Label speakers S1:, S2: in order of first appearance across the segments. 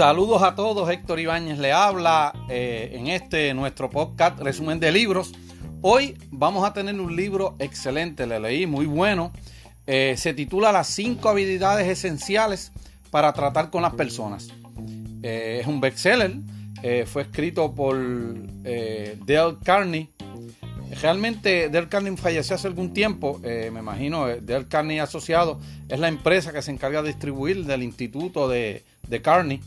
S1: Saludos a todos, Héctor Ibáñez le habla eh, en este nuestro podcast resumen de libros. Hoy vamos a tener un libro excelente, le leí, muy bueno. Eh, se titula Las cinco habilidades esenciales para tratar con las personas. Eh, es un bestseller, fue escrito por Dale Carney. Realmente Dale Carney falleció hace algún tiempo, me imagino, Dale Carney Asociado es la empresa que se encarga de distribuir del Instituto de, de Carney.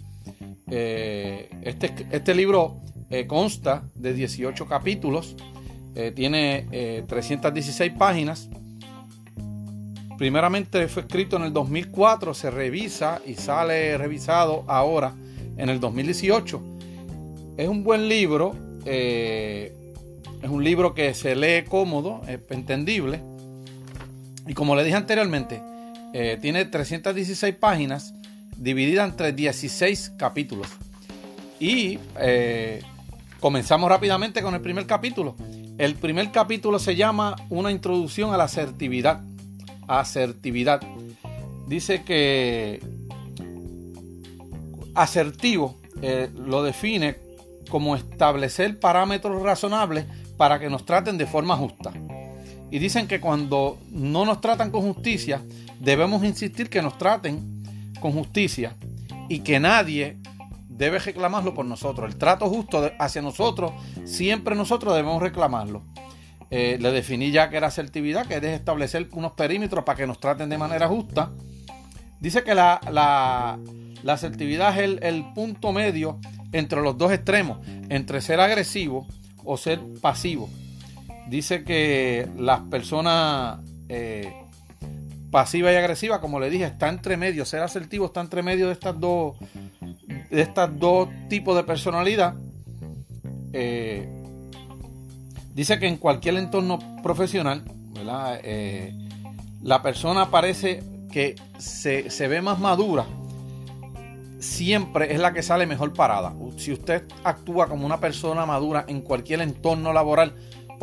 S1: Eh, este, este, libro eh, consta de 18 capítulos, eh, tiene 316 páginas. Primeramente fue escrito en el 2004, se revisa y sale revisado ahora en el 2018. Es un buen libro, es un libro que se lee cómodo, es entendible. Y como le dije anteriormente, tiene 316 páginas dividida entre 16 capítulos. Y eh, comenzamos rápidamente con el primer capítulo. El primer capítulo se llama Una introducción a la asertividad. Asertividad. Dice que asertivo eh, lo define como establecer parámetros razonables para que nos traten de forma justa. Y dicen que cuando no nos tratan con justicia, debemos insistir que nos traten con justicia y que nadie debe reclamarlo por nosotros. El trato justo hacia nosotros, siempre nosotros debemos reclamarlo. Eh, le definí ya que era asertividad, que es establecer unos perímetros para que nos traten de manera justa. Dice que la, la, asertividad es el, punto medio entre los dos extremos, entre ser agresivo o ser pasivo. Dice que las personas eh, pasiva y agresiva, como le dije, está entre medio, ser asertivo está entre medio de estas dos, de estas dos tipos de personalidad. Eh, dice que en cualquier entorno profesional, eh, la persona parece que se, se ve más madura, siempre es la que sale mejor parada. Si usted actúa como una persona madura en cualquier entorno laboral,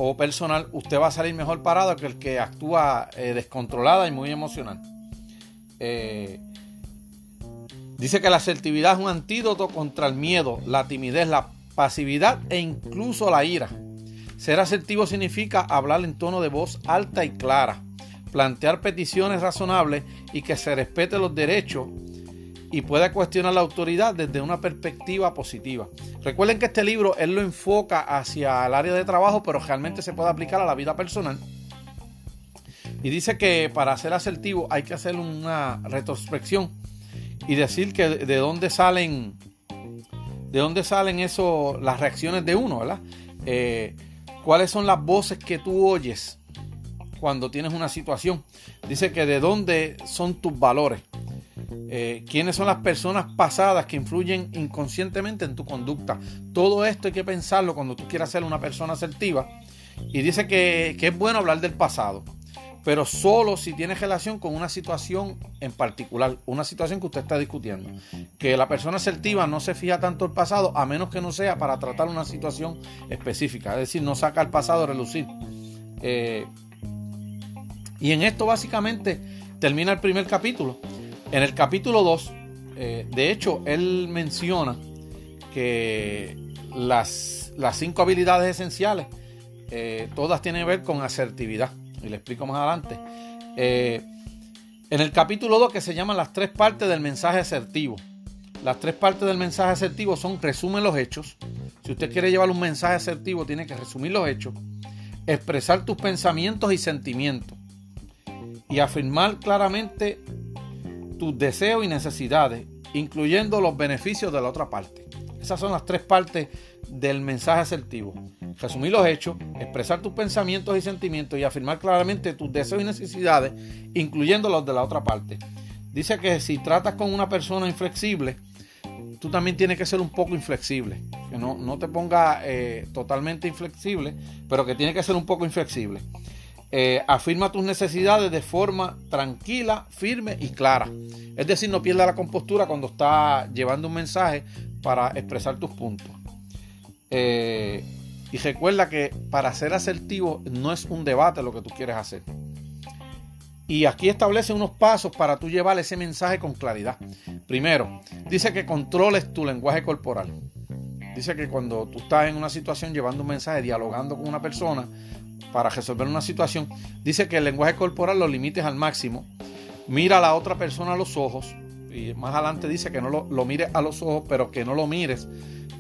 S1: o personal, usted va a salir mejor parado que el que actúa eh, descontrolada y muy emocional. Eh, dice que la asertividad es un antídoto contra el miedo, la timidez, la pasividad e incluso la ira. Ser asertivo significa hablar en tono de voz alta y clara, plantear peticiones razonables y que se respeten los derechos y pueda cuestionar la autoridad desde una perspectiva positiva. Recuerden que este libro él lo enfoca hacia el área de trabajo, pero realmente se puede aplicar a la vida personal. Y dice que para ser asertivo hay que hacer una retrospección y decir que de dónde salen de dónde salen eso, las reacciones de uno, ¿verdad? Eh, ¿Cuáles son las voces que tú oyes cuando tienes una situación? Dice que de dónde son tus valores. Eh, quiénes son las personas pasadas que influyen inconscientemente en tu conducta. Todo esto hay que pensarlo cuando tú quieras ser una persona asertiva. Y dice que, es bueno hablar del pasado, pero solo si tiene relación con una situación en particular, una situación que usted está discutiendo. Que la persona asertiva no se fija tanto el pasado, a menos que no sea para tratar una situación específica, es decir, no saca el pasado a relucir. Eh, y en esto básicamente termina el primer capítulo. En el capítulo 2, eh, de hecho, él menciona que las, las cinco habilidades esenciales, eh, todas tienen que ver con asertividad. Y le explico más adelante. Eh, en el capítulo 2, que se llaman las tres partes del mensaje asertivo. Las tres partes del mensaje asertivo son resumen los hechos. Si usted quiere llevar un mensaje asertivo, tiene que resumir los hechos, expresar tus pensamientos y sentimientos y afirmar claramente tus deseos y necesidades, incluyendo los beneficios de la otra parte. Esas son las tres partes del mensaje asertivo. Resumir los hechos, expresar tus pensamientos y sentimientos y afirmar claramente tus deseos y necesidades, incluyendo los de la otra parte. Dice que si tratas con una persona inflexible, tú también tienes que ser un poco inflexible. Que no, no te ponga eh, totalmente inflexible, pero que tiene que ser un poco inflexible. Eh, afirma tus necesidades de forma tranquila, firme y clara. Es decir, no pierda la compostura cuando está llevando un mensaje para expresar tus puntos. Eh, y recuerda que para ser asertivo no es un debate lo que tú quieres hacer. Y aquí establece unos pasos para tú llevar ese mensaje con claridad. Primero, dice que controles tu lenguaje corporal. Dice que cuando tú estás en una situación llevando un mensaje, dialogando con una persona para resolver una situación, dice que el lenguaje corporal lo limites al máximo. Mira a la otra persona a los ojos. Y más adelante dice que no lo, mires a los ojos, pero que no lo mires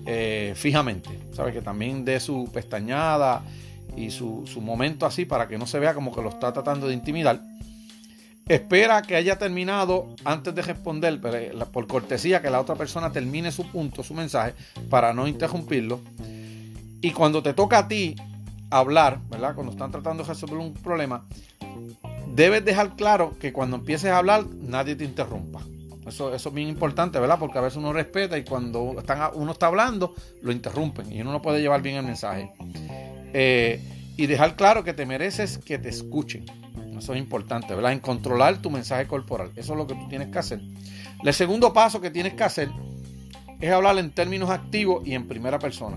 S1: eh, fijamente. Sabe que también dé su pestañada y su, su momento así para que no se vea como que lo está tratando de intimidar. Espera que haya terminado antes de responder, eh, por cortesía, que la otra persona termine su punto, su mensaje, para no interrumpirlo. Y cuando te toca a ti hablar, ¿verdad? Cuando están tratando de resolver un problema, debes dejar claro que cuando empieces a hablar, nadie te interrumpa. Eso, eso es bien importante, ¿verdad? Porque a veces uno respeta y cuando están, uno está hablando, lo interrumpen y uno no puede llevar bien el mensaje. Eh, y dejar claro que te mereces que te escuchen. Eso es importante, ¿verdad? En controlar tu mensaje corporal. Eso es lo que tú tienes que hacer. El segundo paso que tienes que hacer es hablar en términos activos y en primera persona.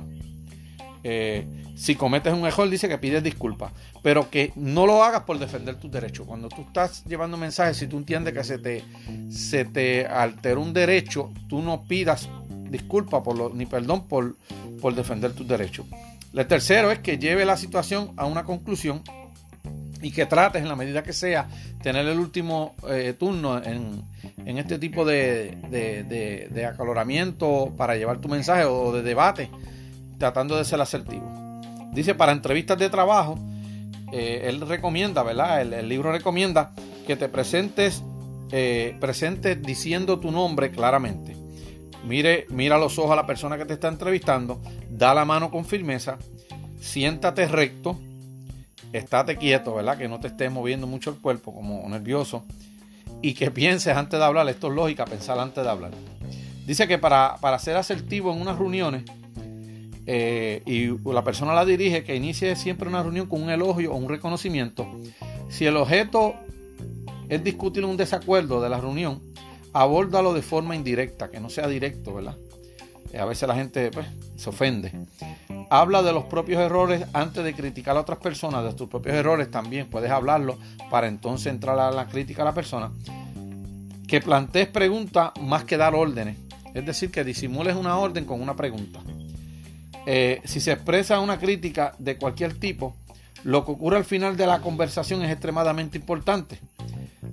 S1: Eh, si cometes un error, dice que pides disculpas, pero que no lo hagas por defender tus derechos. Cuando tú estás llevando mensajes, si tú entiendes que se te, se te alteró un derecho, tú no pidas disculpas por lo, ni perdón por, por defender tus derechos. El tercero es que lleve la situación a una conclusión y que trates en la medida que sea tener el último eh, turno en, este tipo de, de, acaloramiento para llevar tu mensaje o de debate, tratando de ser asertivo. Dice, para entrevistas de trabajo, eh, él recomienda, ¿verdad? El, libro recomienda que te presentes, eh, presentes diciendo tu nombre claramente. Mire, mira los ojos a la persona que te está entrevistando, da la mano con firmeza, siéntate recto, estate quieto, ¿verdad? Que no te estés moviendo mucho el cuerpo como nervioso y que pienses antes de hablar. Esto es lógica, pensar antes de hablar. Dice que para, ser asertivo en unas reuniones eh, y la persona la dirige, que inicie siempre una reunión con un elogio o un reconocimiento. Si el objeto es discutir un desacuerdo de la reunión, abórdalo de forma indirecta, que no sea directo, ¿verdad? Eh, a veces la gente pues, se ofende habla de los propios errores antes de criticar a otras personas, de tus propios errores también puedes hablarlo para entonces entrar a la crítica a la persona. Que plantees preguntas más que dar órdenes, es decir, que disimules una orden con una pregunta. Eh, si se expresa una crítica de cualquier tipo, lo que ocurre al final de la conversación es extremadamente importante.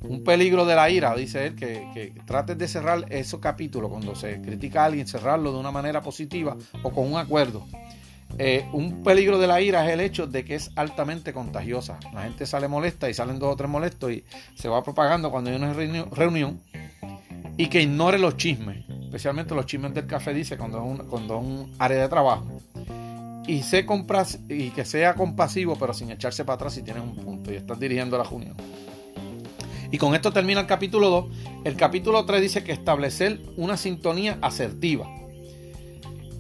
S1: Un peligro de la ira, dice él, que, trates de cerrar esos capítulos cuando se critica a alguien, cerrarlo de una manera positiva o con un acuerdo. Eh, un peligro de la ira es el hecho de que es altamente contagiosa. La gente sale molesta y salen dos o tres molestos y se va propagando cuando hay una reunión. Y que ignore los chismes, especialmente los chismes del café, dice, cuando es un, cuando un área de trabajo. Y que sea compasivo, pero sin echarse para atrás si tienes un punto y estás dirigiendo la reunión. Y con esto termina el capítulo 2. El capítulo 3 dice que establecer una sintonía asertiva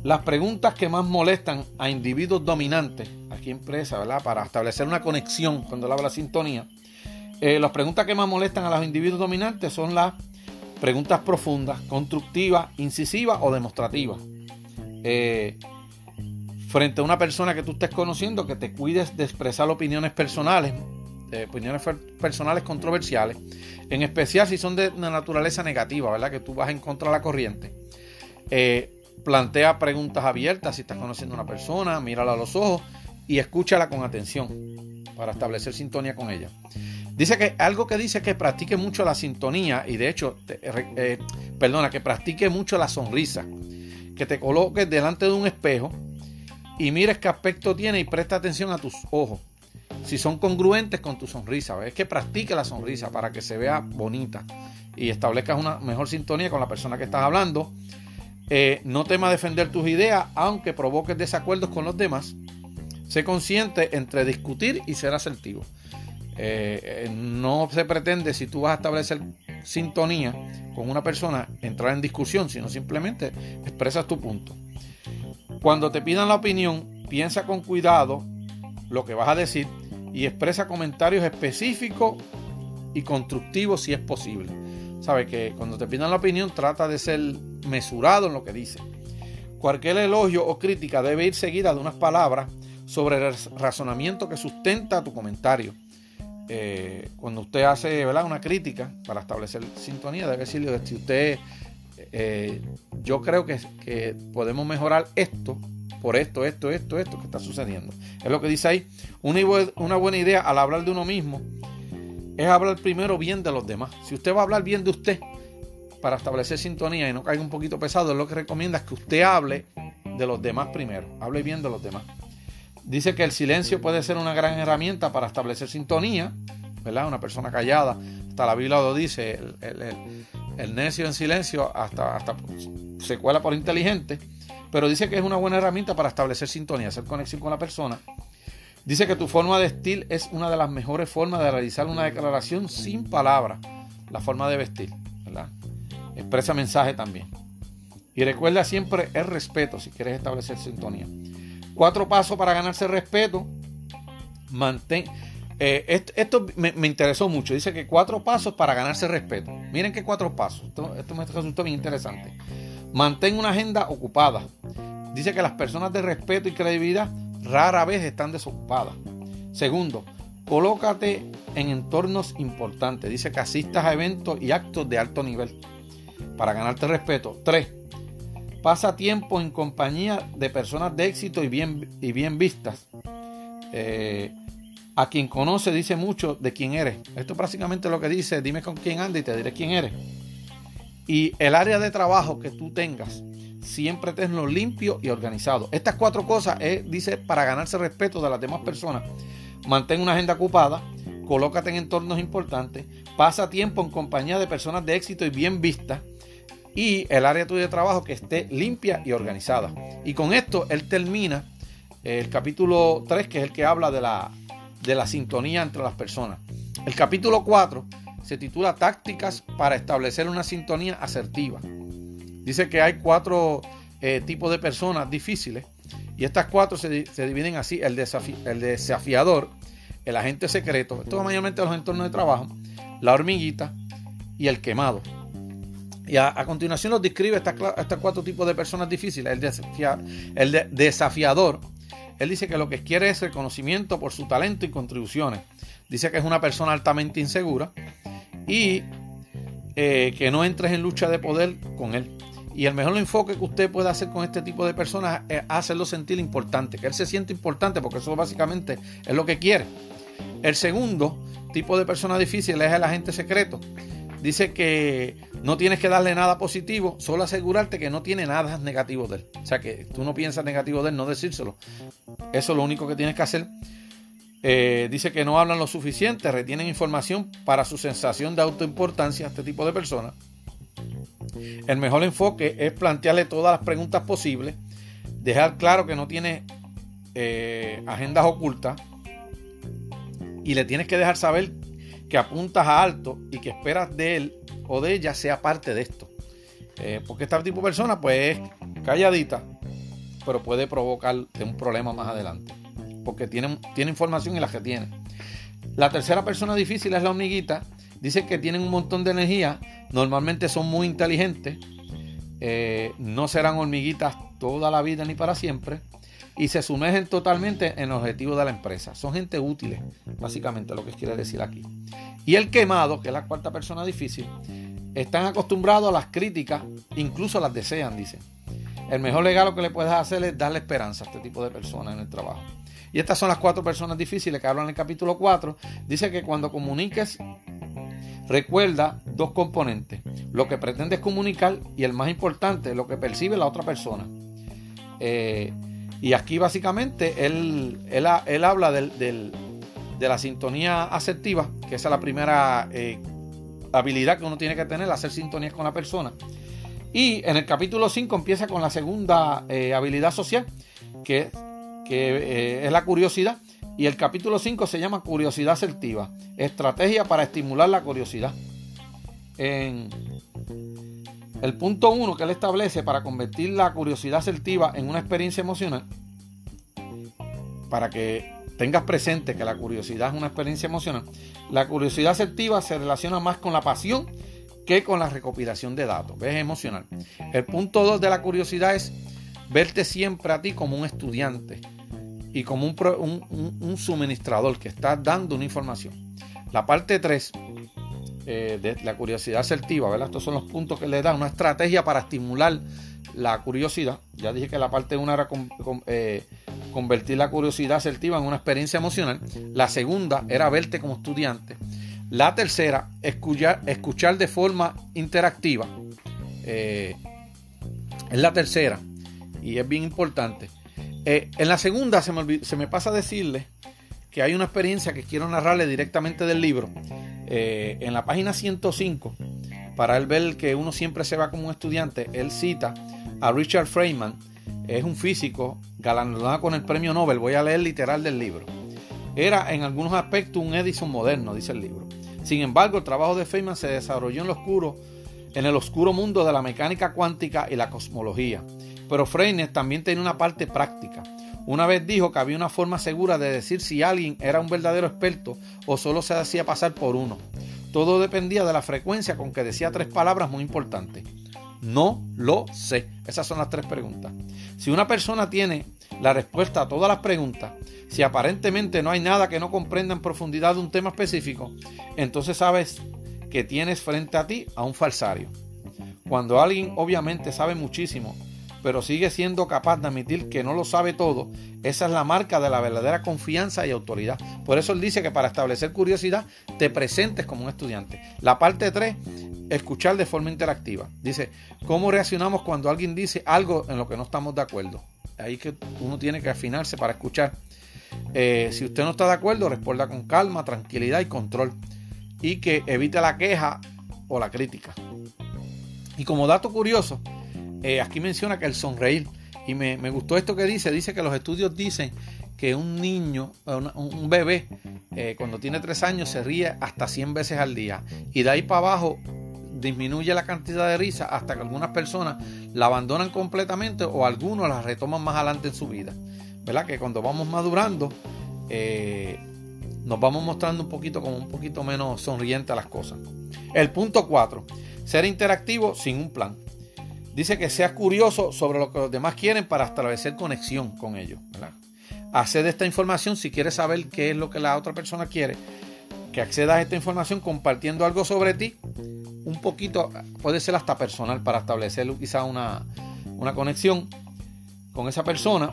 S1: las preguntas que más molestan a individuos dominantes, aquí empresa, ¿verdad? Para establecer una conexión cuando él habla de sintonía. Eh, las preguntas que más molestan a los individuos dominantes son las preguntas profundas, constructivas, incisivas o demostrativas. Eh, frente a una persona que tú estés conociendo, que te cuides de expresar opiniones personales, opiniones personales controversiales, en especial si son de naturaleza negativa, ¿verdad? Que tú vas en contra de la corriente. Eh, Plantea preguntas abiertas si estás conociendo a una persona, mírala a los ojos y escúchala con atención para establecer sintonía con ella. Dice que algo que dice que practique mucho la sintonía y de hecho, eh, perdona, que practique mucho la sonrisa. Que te coloques delante de un espejo y mires qué aspecto tiene y presta atención a tus ojos. Si son congruentes con tu sonrisa, es que practique la sonrisa para que se vea bonita y establezcas una mejor sintonía con la persona que estás hablando eh, no tema defender tus ideas, aunque provoques desacuerdos con los demás. Sé consciente entre discutir y ser asertivo. Eh, eh, no se pretende, si tú vas a establecer sintonía con una persona, entrar en discusión, sino simplemente expresas tu punto. Cuando te pidan la opinión, piensa con cuidado lo que vas a decir y expresa comentarios específicos y constructivos si es posible. Sabe que cuando te pidan la opinión, trata de ser mesurado en lo que dice. Cualquier elogio o crítica debe ir seguida de unas palabras sobre el razonamiento que sustenta tu comentario. eh, cuando usted hace ¿verdad? una crítica para establecer sintonía, debe decirle, si usted, eh, yo creo que, que, podemos mejorar esto por esto, esto, esto, esto que está sucediendo. Es lo que dice ahí. Una, buena idea al hablar de uno mismo es hablar primero bien de los demás. Si usted va a hablar bien de usted para establecer sintonía y no caiga un poquito pesado, es lo que recomienda es que usted hable de los demás primero. Hable bien de los demás. Dice que el silencio puede ser una gran herramienta para establecer sintonía, ¿verdad? Una persona callada, hasta la Biblia lo dice, el, necio en silencio hasta, hasta se cuela por inteligente, pero dice que es una buena herramienta para establecer sintonía, hacer conexión con la persona. Dice que tu forma de vestir es una de las mejores formas de realizar una declaración sin palabras, la forma de vestir. Expresa mensaje también. Y recuerda siempre el respeto si quieres establecer sintonía. Cuatro pasos para ganarse respeto. Mantén. Eh, esto, me, interesó mucho. Dice que cuatro pasos para ganarse respeto. Miren qué cuatro pasos. Esto, me resultó bien interesante. Mantén una agenda ocupada. Dice que las personas de respeto y credibilidad rara vez están desocupadas. Segundo, colócate en entornos importantes. Dice que asistas a eventos y actos de alto nivel para ganarte respeto. Tres, Pasa tiempo en compañía de personas de éxito y bien, y bien vistas. Eh, a quien conoce dice mucho de quién eres. Esto prácticamente lo que dice, dime con quién anda y te diré quién eres. Y el área de trabajo que tú tengas, siempre tenlo limpio y organizado. Estas cuatro cosas dice para ganarse respeto de las demás personas. Mantén una agenda ocupada, colócate en entornos importantes, pasa tiempo en compañía de personas de éxito y bien vistas y el área tuya de trabajo que esté limpia y organizada. Y con esto él termina el capítulo 3, que es el que habla de la, de la sintonía entre las personas. El capítulo 4 se titula Tácticas para establecer una sintonía asertiva. Dice que hay cuatro eh, tipos de personas difíciles y estas cuatro se, dividen así, el, desafiador, el agente secreto, esto mayormente los entornos de trabajo, la hormiguita y el quemado. Y a, continuación nos describe estos cuatro tipos de personas difíciles. El, el desafiador, él dice que lo que quiere es reconocimiento por su talento y contribuciones. Dice que es una persona altamente insegura y eh, que no entres en lucha de poder con él. Y el mejor enfoque que usted puede hacer con este tipo de personas es hacerlo sentir importante, que él se siente importante, porque eso básicamente es lo que quiere. El segundo tipo de persona difícil es el agente secreto dice que no tienes que darle nada positivo, solo asegurarte que no tiene nada negativo de él. O sea, que tú no piensas negativo de él, no decírselo. Eso es lo único que tienes que hacer. Eh, dice que no hablan lo suficiente, retienen información para su sensación de autoimportancia a este tipo de personas. El mejor enfoque es plantearle todas las preguntas posibles, dejar claro que no tiene eh, agendas ocultas y le tienes que dejar saber que apuntas a alto y que esperas de él o de ella sea parte de esto. Eh, porque este tipo de persona pues es calladita, pero puede provocar un problema más adelante. Porque tiene, tiene información y la que tiene. La tercera persona difícil es la hormiguita. Dice que tienen un montón de energía. Normalmente son muy inteligentes. Eh, no serán hormiguitas toda la vida ni para siempre y se sumergen totalmente en el objetivo de la empresa. Son gente útiles, básicamente lo que quiere decir aquí. Y el quemado, que es la cuarta persona difícil, están acostumbrados a las críticas, incluso las desean, dicen. El mejor regalo que le puedes hacer es darle esperanza a este tipo de personas en el trabajo. Y estas son las cuatro personas difíciles que hablan en el capítulo 4. Dice que cuando comuniques, recuerda dos componentes. Lo que pretendes comunicar y el más importante, lo que percibe la otra persona. Eh, y aquí básicamente él, él, habla de la sintonía asertiva, que esa es la primera eh, habilidad que uno tiene que tener, hacer sintonías con la persona. Y en el capítulo 5 empieza con la segunda eh, habilidad social, que, eh, es la curiosidad. Y el capítulo 5 se llama curiosidad asertiva, estrategia para estimular la curiosidad. En, el punto uno que él establece para convertir la curiosidad asertiva en una experiencia emocional, para que tengas presente que la curiosidad es una experiencia emocional, la curiosidad asertiva se relaciona más con la pasión que con la recopilación de datos, ves emocional. El punto dos de la curiosidad es verte siempre a ti como un estudiante y como un, un suministrador que está dando una información. La parte 3 eh, de la curiosidad asertiva, ¿verdad? Estos son los puntos que le dan una estrategia para estimular la curiosidad. Ya dije que la parte 1 era eh, convertir la curiosidad asertiva en una experiencia emocional. La segunda era verte como estudiante. La tercera, escuchar, escuchar de forma interactiva. Eh, es la tercera y es bien importante. Eh, en la segunda se me, se me pasa decirle que hay una experiencia que quiero narrarle directamente del libro. Eh, en la página 105, para él ver que uno siempre se va como un estudiante, él cita a Richard Feynman, es un físico galardonado con el premio Nobel, voy a leer literal del libro. Era en algunos aspectos un Edison moderno, dice el libro. Sin embargo, el trabajo de Feynman se desarrolló en oscuro, en el oscuro mundo de la mecánica cuántica y la cosmología. Pero Feynman también tenía una parte práctica. Una vez dijo que había una forma segura de decir si alguien era un verdadero experto o solo se hacía pasar por uno. Todo dependía de la frecuencia con que decía tres palabras muy importantes. No lo sé. Esas son las tres preguntas. Si una persona tiene la respuesta a todas las preguntas, si aparentemente no hay nada que no comprenda en profundidad de un tema específico, entonces sabes que tienes frente a ti a un falsario. Cuando alguien obviamente sabe muchísimo, pero sigue siendo capaz de admitir que no lo sabe todo, esa es la marca de la verdadera confianza y autoridad. Por eso él dice que para establecer curiosidad te presentes como un estudiante. La parte 3, escuchar de forma interactiva. Dice, ¿cómo reaccionamos cuando alguien dice algo en lo que no estamos de acuerdo? Ahí que uno tiene que afinarse para escuchar. Eh, si usted no está de acuerdo, responda con calma, tranquilidad y control. Y que evite la queja o la crítica. Y como dato curioso, eh, aquí menciona que el sonreír, y me, gustó esto que dice, dice que los estudios dicen que un niño, un bebé, eh, cuando tiene tres años se ríe hasta 100 veces al día. Y de ahí para abajo disminuye la cantidad de risa hasta que algunas personas la abandonan completamente o algunos la retoman más adelante en su vida. ¿Verdad? Que cuando vamos madurando, eh, nos vamos mostrando un poquito como un poquito menos sonriente a las cosas. El punto 4. Ser interactivo sin un plan. Dice que seas curioso sobre lo que los demás quieren para establecer conexión con ellos. Accede a esta información si quieres saber qué es lo que la otra persona quiere. Que accedas a esta información compartiendo algo sobre ti. Un poquito, puede ser hasta personal para establecer quizá una, conexión con esa persona.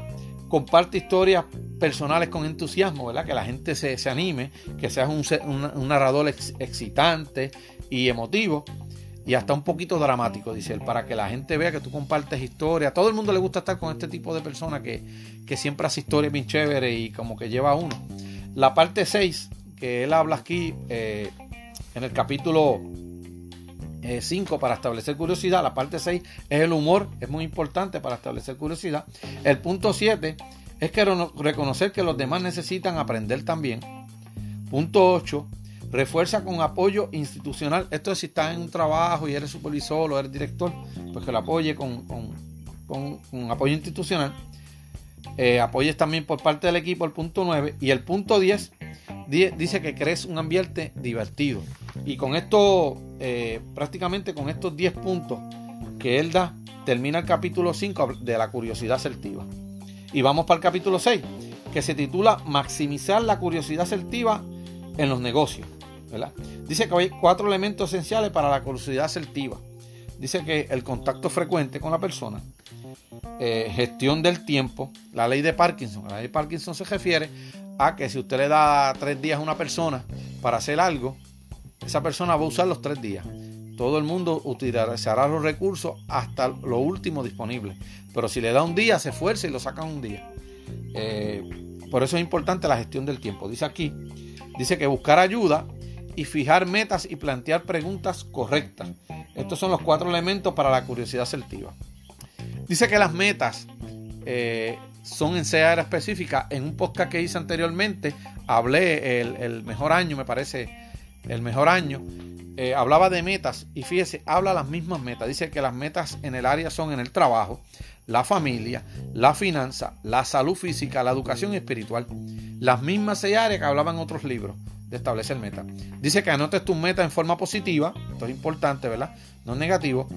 S1: Comparte historias personales con entusiasmo, ¿verdad? Que la gente se, anime, que seas un, narrador excitante y emotivo y hasta un poquito dramático, dice él, para que la gente vea que tú compartes historia. A todo el mundo le gusta estar con este tipo de persona que, siempre hace historias bien chéveres y como que lleva a uno. La parte 6, que él habla aquí eh, en el capítulo 5 eh, para establecer curiosidad. La parte 6 es el humor, es muy importante para establecer curiosidad. El punto 7 es que reconocer que los demás necesitan aprender también. Punto 8 Refuerza con apoyo institucional. Esto es si estás en un trabajo y eres supervisor o eres director, pues que lo apoye con, con, apoyo institucional. Eh, apoyes también por parte del equipo el punto 9. Y el punto 10 dice que crees un ambiente divertido. Y con esto, eh, prácticamente con estos 10 puntos que él da, termina el capítulo 5 de la curiosidad asertiva. Y vamos para el capítulo 6, que se titula Maximizar la curiosidad asertiva en los negocios. Dice que hay cuatro elementos esenciales para la curiosidad asertiva. Dice que el contacto frecuente con la persona, eh, gestión del tiempo, la ley de Parkinson. La ley de Parkinson se refiere a que si usted le da tres días a una persona para hacer algo, esa persona va a usar los tres días. Todo el mundo utilizará los recursos hasta lo último disponible. Pero si le da un día, se esfuerza y lo saca un día. Eh, por eso es importante la gestión del tiempo. Dice aquí, dice que buscar ayuda y fijar metas y plantear preguntas correctas. Estos son los cuatro elementos para la curiosidad asertiva. Dice que las metas eh, son en esa área específica. En un podcast que hice anteriormente, hablé el, mejor año, me parece, el mejor año. Eh, hablaba de metas y fíjese, habla las mismas metas. Dice que las metas en el área son en el trabajo, la familia, la finanza, la salud física, la educación espiritual. Las mismas seis áreas que hablaban otros libros de establecer metas. Dice que anotes tus metas en forma positiva, esto es importante, ¿verdad? No es negativo.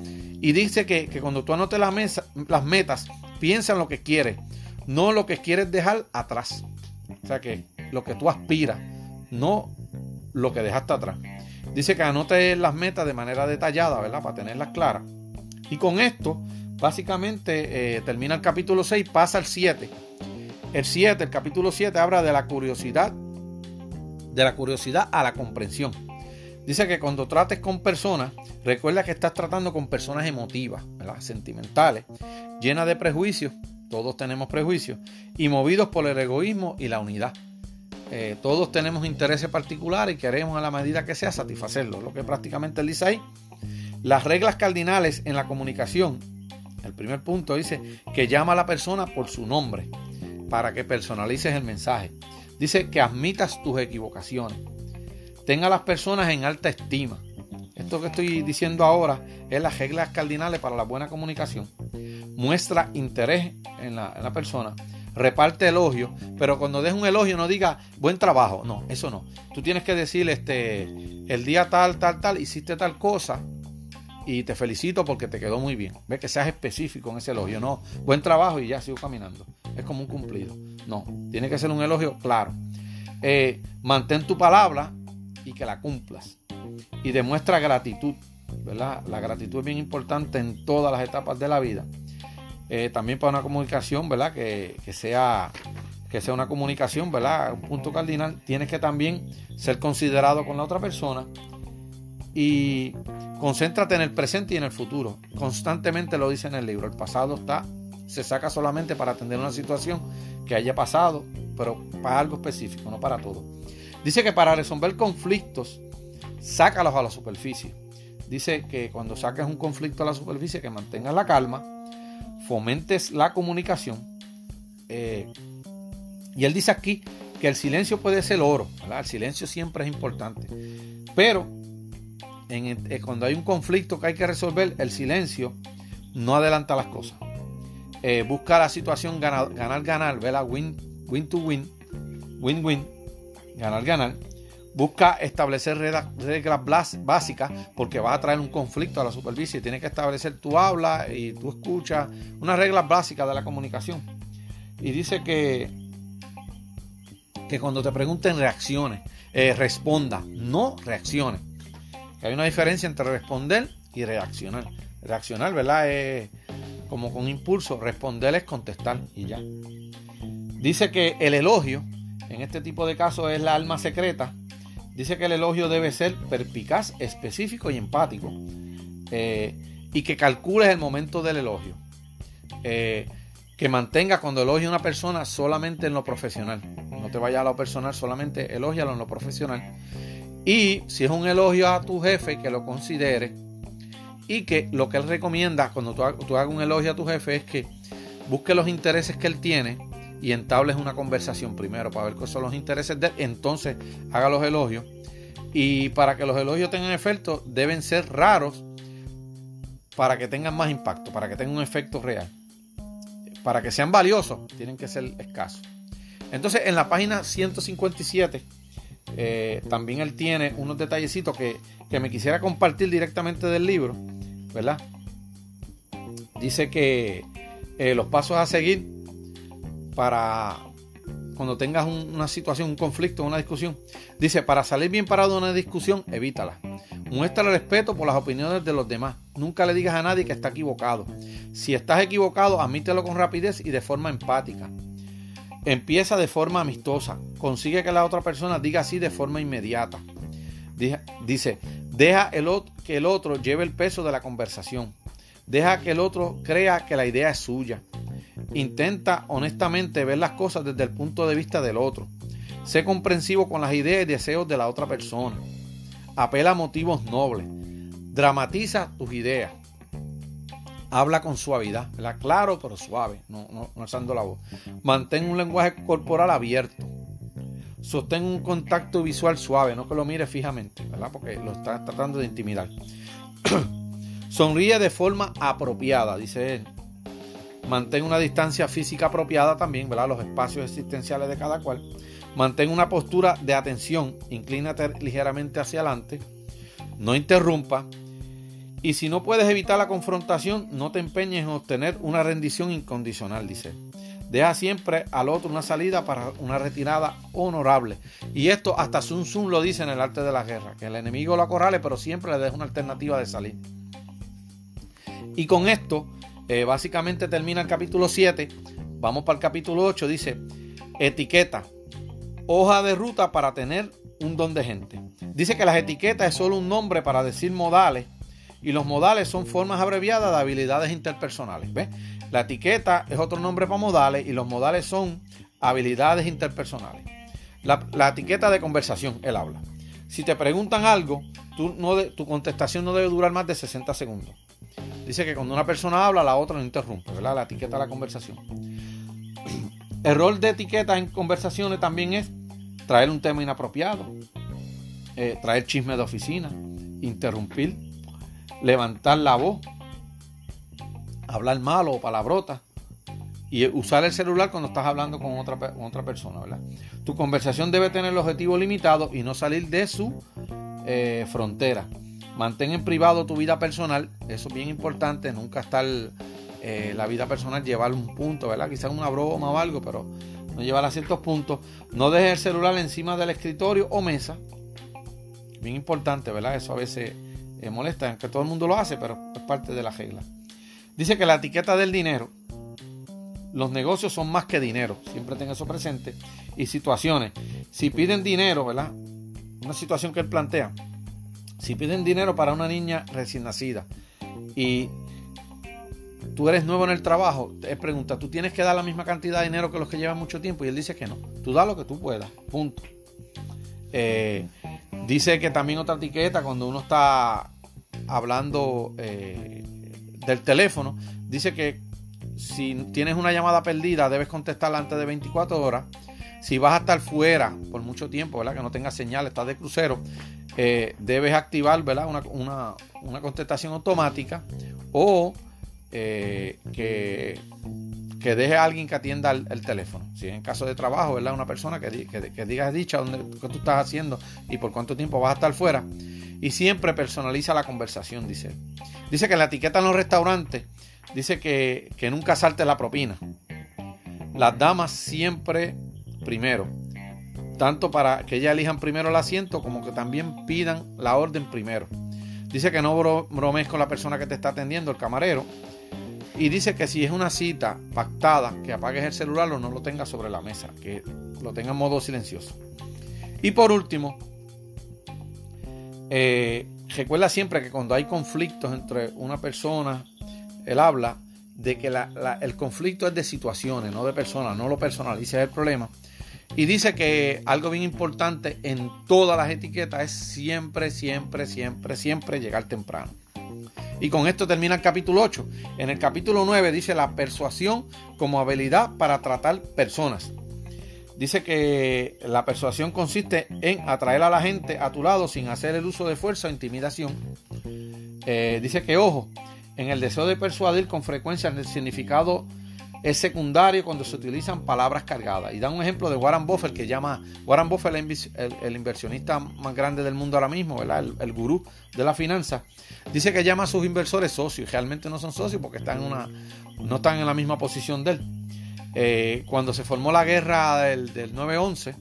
S1: Y dice que, cuando tú anotes las, metas, piensa en lo que quieres, no lo que quieres dejar atrás. O sea que lo que tú aspiras, no lo que dejaste atrás. Dice que anote las metas de manera detallada, ¿verdad? Para tenerlas claras. Y con esto, básicamente, eh, termina el capítulo 6, pasa al 7. El 7, el capítulo 7, habla de la curiosidad, de la curiosidad a la comprensión. Dice que cuando trates con personas, recuerda que estás tratando con personas emotivas, sentimentales, llenas de prejuicios, todos tenemos prejuicios, y movidos por el egoísmo y la unidad. Eh, todos tenemos intereses particulares y queremos a la medida que sea satisfacerlos. Lo que prácticamente él dice ahí. Las reglas cardinales en la comunicación. El primer punto dice que llama a la persona por su nombre para que personalices el mensaje. Dice que admitas tus equivocaciones. Tenga a las personas en alta estima. Esto que estoy diciendo ahora es las reglas cardinales para la buena comunicación. Muestra interés en la, persona reparte elogio, pero cuando des un elogio no diga buen trabajo, no, eso no. Tú tienes que decir este el día tal, tal, tal, hiciste tal cosa y te felicito porque te quedó muy bien. Ve que seas específico en ese elogio, no, buen trabajo y ya sigo caminando. Es como un cumplido. No, tiene que ser un elogio claro. Eh, mantén tu palabra y que la cumplas. Y demuestra gratitud, ¿verdad? La gratitud es bien importante en todas las etapas de la vida. Eh, también para una comunicación, ¿verdad? Que, sea, que sea una comunicación, ¿verdad? Un punto cardinal. Tienes que también ser considerado con la otra persona y concéntrate en el presente y en el futuro. Constantemente lo dice en el libro. El pasado está, se saca solamente para atender una situación que haya pasado, pero para algo específico, no para todo. Dice que para resolver conflictos, sácalos a la superficie. Dice que cuando saques un conflicto a la superficie, que mantengas la calma fomentes la comunicación. Eh, y él dice aquí que el silencio puede ser oro, el silencio siempre es importante. Pero eh, cuando hay un conflicto que hay que resolver, el silencio no adelanta las cosas. Eh, busca la situación ganar, ganar, ganar, Win, win to win, win, win, ganar, ganar Busca establecer reglas básicas porque va a traer un conflicto a la superficie. Tienes que establecer tu habla y tu escucha, unas reglas básicas de la comunicación. Y dice que, que cuando te pregunten reacciones, eh, responda, no reacciones. Hay una diferencia entre responder y reaccionar. Reaccionar, ¿verdad? Es como con impulso. Responder es contestar y ya. Dice que el elogio, en este tipo de casos, es la alma secreta Dice que el elogio debe ser perpicaz, específico y empático. Eh, y que calcules el momento del elogio. Eh, que mantenga cuando elogie a una persona solamente en lo profesional. No te vayas a lo personal, solamente elógialo en lo profesional. Y si es un elogio a tu jefe, que lo considere. Y que lo que él recomienda cuando tú, hagas un elogio a tu jefe es que busque los intereses que él tiene y entables una conversación primero para ver cuáles son los intereses de él. Entonces haga los elogios. Y para que los elogios tengan efecto, deben ser raros para que tengan más impacto, para que tengan un efecto real. Para que sean valiosos, tienen que ser escasos. Entonces, en la página 157, eh, también él tiene unos detallecitos que, me quisiera compartir directamente del libro, ¿verdad? Dice que eh, los pasos a seguir para cuando tengas una situación, un conflicto, una discusión. Dice, para salir bien parado de una discusión, evítala. Muestra respeto por las opiniones de los demás. Nunca le digas a nadie que está equivocado. Si estás equivocado, admítelo con rapidez y de forma empática. Empieza de forma amistosa. Consigue que la otra persona diga así de forma inmediata. Dice, deja el que el otro lleve el peso de la conversación. Deja que el otro crea que la idea es suya. Intenta honestamente ver las cosas desde el punto de vista del otro. Sé comprensivo con las ideas y deseos de la otra persona. Apela a motivos nobles. Dramatiza tus ideas. Habla con suavidad, claro pero suave, no, no, alzando la voz. Mantén un lenguaje corporal abierto. Sostén un contacto visual suave, no que lo mire fijamente, ¿verdad? porque lo está tratando de intimidar. Sonríe de forma apropiada, dice él. Mantén una distancia física apropiada también, ¿verdad? Los espacios existenciales de cada cual. Mantén una postura de atención, inclínate ligeramente hacia adelante, no interrumpa. Y si no puedes evitar la confrontación, no te empeñes en obtener una rendición incondicional, dice. Deja siempre al otro una salida para una retirada honorable. Y esto hasta Sun Tzu lo dice en el arte de la guerra, que el enemigo lo acorrale, pero siempre le deja una alternativa de salir. Y con esto, eh, básicamente termina el capítulo 7. Vamos para el capítulo 8. Dice, etiqueta, hoja de ruta para tener un don de gente. Dice que las etiquetas es solo un nombre para decir modales y los modales son formas abreviadas de habilidades interpersonales. ¿ves? La etiqueta es otro nombre para modales y los modales son habilidades interpersonales. La, etiqueta de conversación, él habla. Si te preguntan algo, tú no tu contestación no debe durar más de 60 segundos. Dice que cuando una persona habla, la otra no interrumpe, ¿verdad? La etiqueta de la conversación. El rol de etiqueta en conversaciones también es traer un tema inapropiado, eh, traer chisme de oficina, interrumpir, levantar la voz, hablar malo o palabrota y usar el celular cuando estás hablando con otra, otra persona, ¿verdad? Tu conversación debe tener el objetivo limitado y no salir de su eh, frontera. Mantén en privado tu vida personal, eso es bien importante, nunca estar eh, la vida personal, llevar un punto, ¿verdad? Quizás una broma o algo, pero no llevar a ciertos puntos. No dejes el celular encima del escritorio o mesa. Bien importante, ¿verdad? Eso a veces eh, molesta, aunque todo el mundo lo hace, pero es parte de la regla. Dice que la etiqueta del dinero, los negocios son más que dinero, siempre tenga eso presente. Y situaciones, si piden dinero, ¿verdad? Una situación que él plantea, si piden dinero para una niña recién nacida y tú eres nuevo en el trabajo, él pregunta, ¿tú tienes que dar la misma cantidad de dinero que los que llevan mucho tiempo? Y él dice que no, tú da lo que tú puedas, punto. Eh, dice que también otra etiqueta, cuando uno está hablando eh, del teléfono, dice que si tienes una llamada perdida, debes contestarla antes de 24 horas. Si vas a estar fuera por mucho tiempo, ¿verdad? Que no tengas señal, estás de crucero, eh, debes activar, ¿verdad? Una, contestación automática o eh, que, que, deje a alguien que atienda el, teléfono. Si en caso de trabajo, ¿verdad? Una persona que, diga dicha dónde, qué tú estás haciendo y por cuánto tiempo vas a estar fuera. Y siempre personaliza la conversación, dice Dice que la etiqueta en los restaurantes dice que, nunca salte la propina. Las damas siempre primero. Tanto para que ellas elijan primero el asiento como que también pidan la orden primero. Dice que no bromes con la persona que te está atendiendo, el camarero. Y dice que si es una cita pactada, que apagues el celular o no lo tengas sobre la mesa, que lo tenga en modo silencioso. Y por último, eh, recuerda siempre que cuando hay conflictos entre una persona, él habla de que el conflicto es de situaciones, no de personas, no lo personaliza el problema. Y dice que algo bien importante en todas las etiquetas es siempre, siempre, siempre, siempre llegar temprano. Y con esto termina el capítulo 8. En el capítulo 9 dice la persuasión como habilidad para tratar personas. Dice que la persuasión consiste en atraer a la gente a tu lado sin hacer el uso de fuerza o intimidación. Eh, dice que, ojo, en el deseo de persuadir con frecuencia el significado es secundario cuando se utilizan palabras cargadas. Y da un ejemplo de Warren Buffett que llama, Warren Buffett el, el, inversionista más grande del mundo ahora mismo, El, gurú de la finanza. Dice que llama a sus inversores socios. Realmente no son socios porque están en una, no están en la misma posición de él. Eh, cuando se formó la guerra del, 9-11,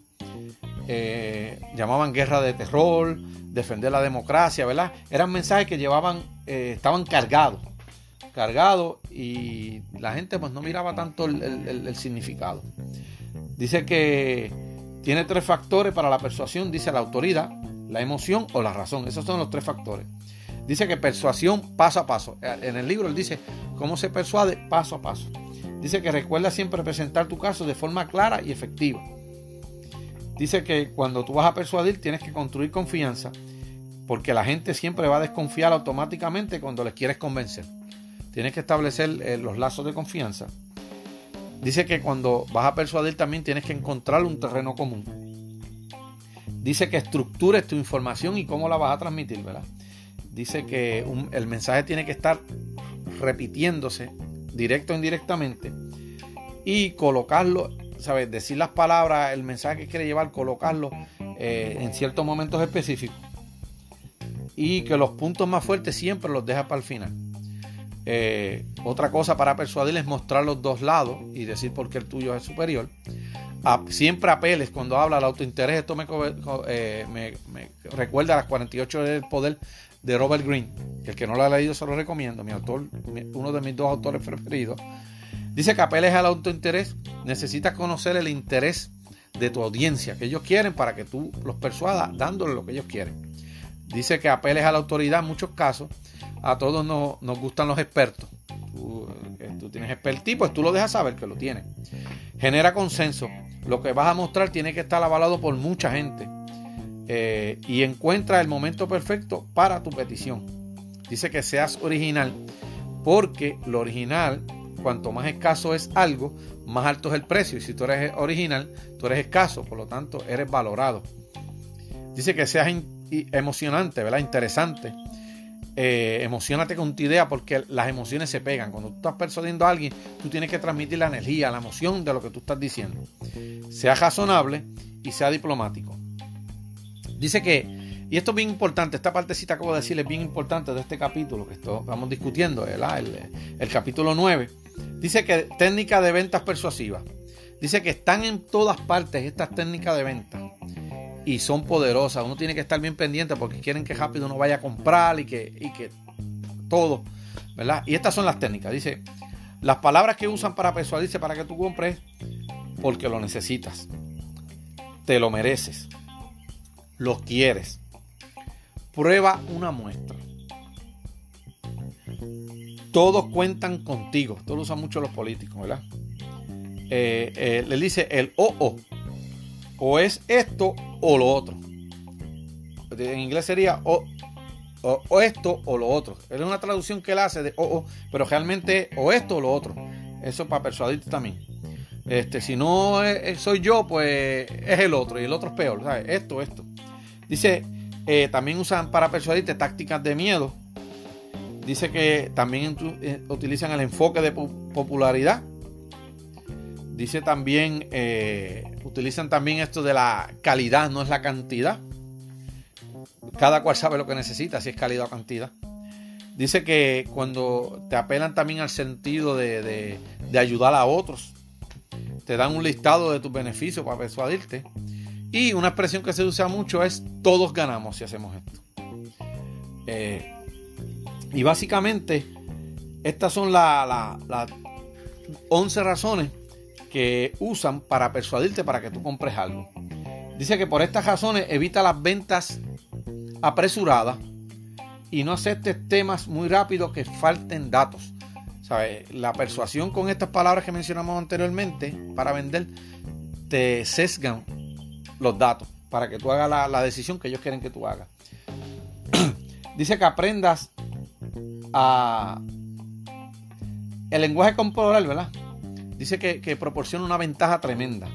S1: eh, llamaban guerra de terror, defender la democracia, ¿verdad? Eran mensajes que llevaban, eh, estaban cargados, cargados y la gente pues no miraba tanto el, significado. Dice que tiene tres factores para la persuasión, dice la autoridad, la emoción o la razón. Esos son los tres factores. Dice que persuasión paso a paso. En el libro él dice cómo se persuade paso a paso. Dice que recuerda siempre presentar tu caso de forma clara y efectiva. Dice que cuando tú vas a persuadir tienes que construir confianza porque la gente siempre va a desconfiar automáticamente cuando les quieres convencer. Tienes que establecer eh, los lazos de confianza. Dice que cuando vas a persuadir también tienes que encontrar un terreno común. Dice que estructures tu información y cómo la vas a transmitir, ¿verdad? Dice que el mensaje tiene que estar repitiéndose directo o indirectamente, y colocarlo, ¿sabes? Decir las palabras, el mensaje que quiere llevar, colocarlo eh, en ciertos momentos específicos. Y que los puntos más fuertes siempre los deja para el final. Eh, otra cosa para persuadir es mostrar los dos lados y decir por qué el tuyo es superior. siempre apeles cuando habla del autointerés. Esto me, eh, me, recuerda a las 48 del poder de Robert Greene. El que no lo ha leído se lo recomiendo. Mi autor, uno de mis dos autores preferidos. Dice que apeles al autointerés. Necesitas conocer el interés de tu audiencia que ellos quieren para que tú los persuadas dándole lo que ellos quieren. Dice que apeles a la autoridad en muchos casos. A todos nos, nos gustan los expertos. Tú, eh, tú tienes expertise, pues tú lo dejas saber que lo tienes. Genera consenso. Lo que vas a mostrar tiene que estar avalado por mucha gente. Eh, y encuentra el momento perfecto para tu petición. Dice que seas original, porque lo original, cuanto más escaso es algo, más alto es el precio. Y si tú eres original, tú eres escaso, por lo tanto, eres valorado. Dice que seas emocionante, ¿verdad? Interesante. Eh, emocionate con tu idea porque las emociones se pegan. Cuando tú estás persuadiendo a alguien, tú tienes que transmitir la energía, la emoción de lo que tú estás diciendo. Sea razonable y sea diplomático. Dice que, y esto es bien importante, esta partecita acabo de decir es bien importante de este capítulo que estamos discutiendo, ¿verdad? El, el capítulo 9. Dice que técnica de ventas persuasivas. Dice que están en todas partes estas técnicas de ventas y son poderosas. Uno tiene que estar bien pendiente porque quieren que rápido uno vaya a comprar y que, y que todo, ¿verdad? Y estas son las técnicas. Dice, las palabras que usan para persuadirse para que tú compres, porque lo necesitas, te lo mereces, lo quieres. Prueba una muestra. Todos cuentan contigo. Esto lo usan mucho los políticos, ¿verdad? Eh, eh, le dice el o, o o es esto o lo otro. En inglés sería o, o, esto o lo otro. Es una traducción que él hace de o, pero realmente o esto o lo otro. Eso para persuadirte también. Este, si no soy yo, pues es el otro y el otro es peor. ¿sabes? Esto, esto. Dice, eh, también usan para persuadirte tácticas de miedo. Dice que también eh, utilizan el enfoque de popularidad Dice también, eh, utilizan también esto de la calidad, no es la cantidad. Cada cual sabe lo que necesita, si es calidad o cantidad. Dice que cuando te apelan también al sentido de, ayudar a otros, te dan un listado de tus beneficios para persuadirte. Y una expresión que se usa mucho es todos ganamos si hacemos esto. Eh, y básicamente, estas son las 11 razones que usan para persuadirte para que tú compres algo. Dice que por estas razones evita las ventas apresuradas y no aceptes temas muy rápidos que falten datos. La persuasión con estas palabras que mencionamos anteriormente para vender te sesgan los datos para que tú hagas la, la decisión que ellos quieren que tú hagas. Dice que aprendas a el lenguaje corporal, ¿verdad? Dice que, proporciona una ventaja tremenda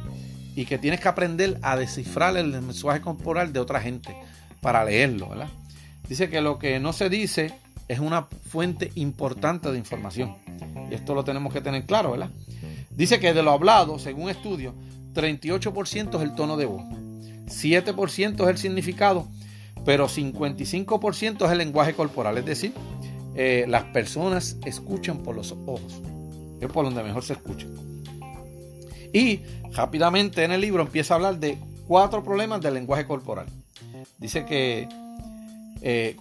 S1: y que tienes que aprender a descifrar el mensaje corporal de otra gente para leerlo, ¿verdad? Dice que lo que no se dice es una fuente importante de información. Y esto lo tenemos que tener claro, ¿verdad? Dice que de lo hablado, según estudios, 38% es el tono de voz, 7% es el significado, pero 55% es el lenguaje corporal. Es decir, eh, las personas escuchan por los ojos por donde mejor se escucha. Y rápidamente en el libro empieza a hablar de cuatro problemas del lenguaje corporal. Dice que eh,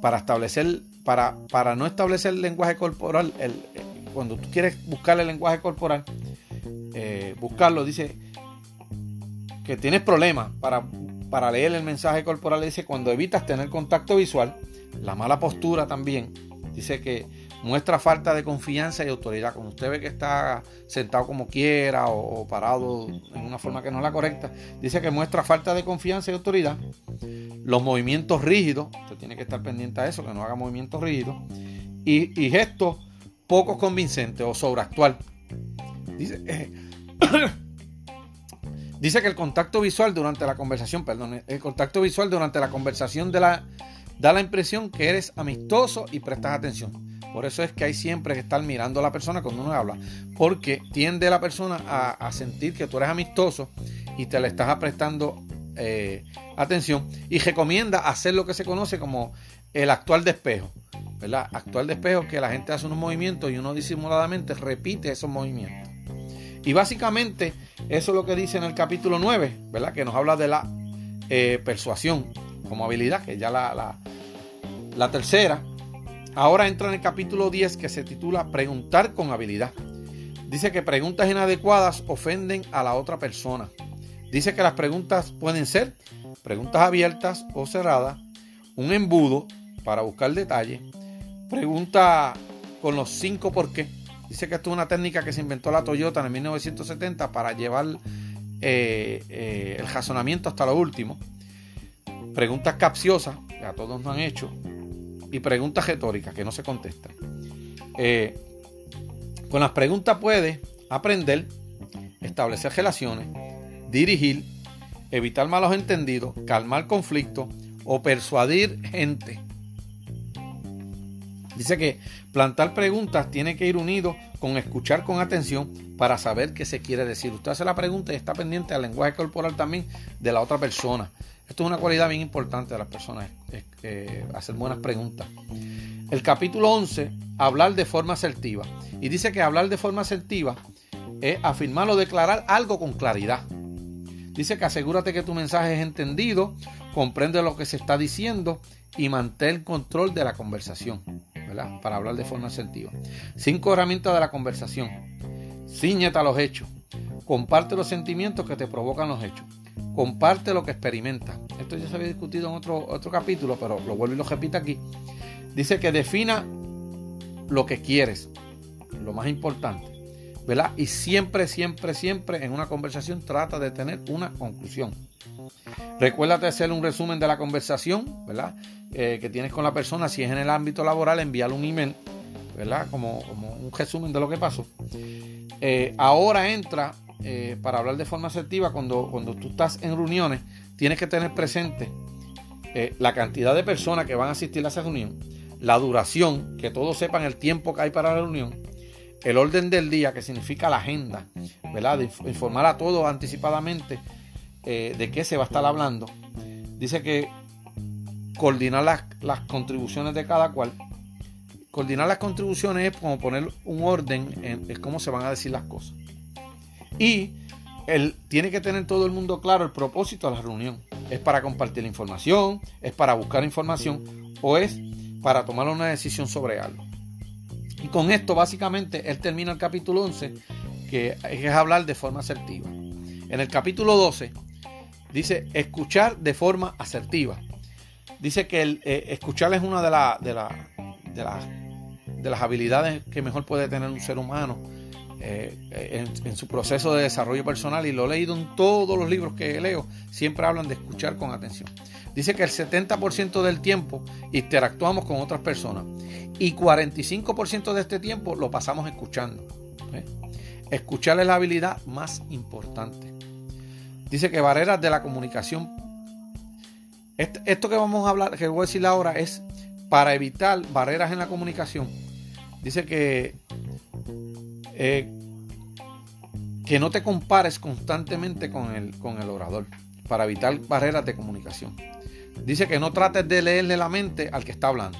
S1: para establecer, para, para no establecer el lenguaje corporal, eh, cuando tú quieres buscar el lenguaje corporal, eh, buscarlo, dice que tienes problemas para, para leer el mensaje corporal. Dice cuando evitas tener contacto visual, la mala postura también. Dice que muestra falta de confianza y autoridad. Cuando usted ve que está sentado como quiera o, parado en una forma que no es la correcta, dice que muestra falta de confianza y autoridad. Los movimientos rígidos, usted tiene que estar pendiente a eso, que no haga movimientos rígidos. Y, gestos poco convincentes o sobreactual. Dice, eh, dice que el contacto visual durante la conversación, perdón, el contacto visual durante la conversación de la, da la impresión que eres amistoso y prestas atención. Por eso es que hay siempre que estar mirando a la persona cuando uno habla, porque tiende la persona a, sentir que tú eres amistoso y te le estás prestando eh, atención y recomienda hacer lo que se conoce como el actual despejo. ¿verdad? Actuar de espejo que la gente hace unos movimientos y uno disimuladamente repite esos movimientos. Y básicamente eso es lo que dice en el capítulo 9, ¿verdad? Que nos habla de la eh, persuasión como habilidad, que ya la, la tercera. Ahora entra en el capítulo 10 que se titula Preguntar con habilidad. Dice que preguntas inadecuadas ofenden a la otra persona. Dice que las preguntas pueden ser preguntas abiertas o cerradas, un embudo para buscar detalle, pregunta con los cinco por qué. Dice que esto es una técnica que se inventó la Toyota en 1970 para llevar eh, eh, el razonamiento hasta lo último. Preguntas capciosas, que a todos nos han hecho, y preguntas retóricas que no se contestan. Eh, con las preguntas puede aprender, establecer relaciones, dirigir, evitar malos entendidos, calmar conflictos o persuadir gente. Dice que plantar preguntas tiene que ir unido con escuchar con atención para saber qué se quiere decir. Usted hace la pregunta y está pendiente al lenguaje corporal también de la otra persona. Esto es una cualidad bien importante de las personas, eh, hacer buenas preguntas. El capítulo 11, hablar de forma asertiva. Y dice que hablar de forma asertiva es afirmar o declarar algo con claridad. Dice que asegúrate que tu mensaje es entendido, comprende lo que se está diciendo y mantén control de la conversación, ¿verdad? Para hablar de forma asertiva. Cinco herramientas de la conversación. Cíñete a los hechos. Comparte los sentimientos que te provocan los hechos. Comparte lo que experimentas. Esto ya se había discutido en otro, otro capítulo, pero lo vuelvo y lo repito aquí. Dice que defina lo que quieres, lo más importante. ¿Verdad? Y siempre, siempre, siempre en una conversación trata de tener una conclusión. Recuérdate hacer un resumen de la conversación, ¿verdad? Eh, que tienes con la persona. Si es en el ámbito laboral, enviarle un email, ¿verdad? Como, un resumen de lo que pasó. Eh, ahora entra, eh, para hablar de forma asertiva, cuando, cuando tú estás en reuniones, tienes que tener presente la cantidad de personas que van a asistir a esa reunión, la duración, que todos sepan el tiempo que hay para la reunión, el orden del día, que significa la agenda, ¿verdad? Informar a todos anticipadamente eh, de qué se va a estar hablando. Dice que coordinar las, contribuciones de cada cual. Coordinar las contribuciones es como poner un orden en, cómo se van a decir las cosas. Y él tiene que tener todo el mundo claro el propósito de la reunión. ¿Es para compartir información? ¿Es para buscar información? ¿O es para tomar una decisión sobre algo? Y con esto básicamente él termina el capítulo 11, que es hablar de forma asertiva. En el capítulo 12 dice escuchar de forma asertiva. Dice que el, eh, escuchar es una de, de, de, de, las habilidades que mejor puede tener un ser humano eh, en, su proceso de desarrollo personal y lo he leído en todos los libros que leo, siempre hablan de escuchar con atención. Dice que el 70% del tiempo interactuamos con otras personas y 45% de este tiempo lo pasamos escuchando. ¿eh? Escuchar es la habilidad más importante. Dice que barreras de la comunicación. Esto que vamos a hablar, que voy a decir ahora, es para evitar barreras en la comunicación. Dice que, eh, que no te compares constantemente con el, con el orador, para evitar barreras de comunicación. Dice que no trates de leerle la mente al que está hablando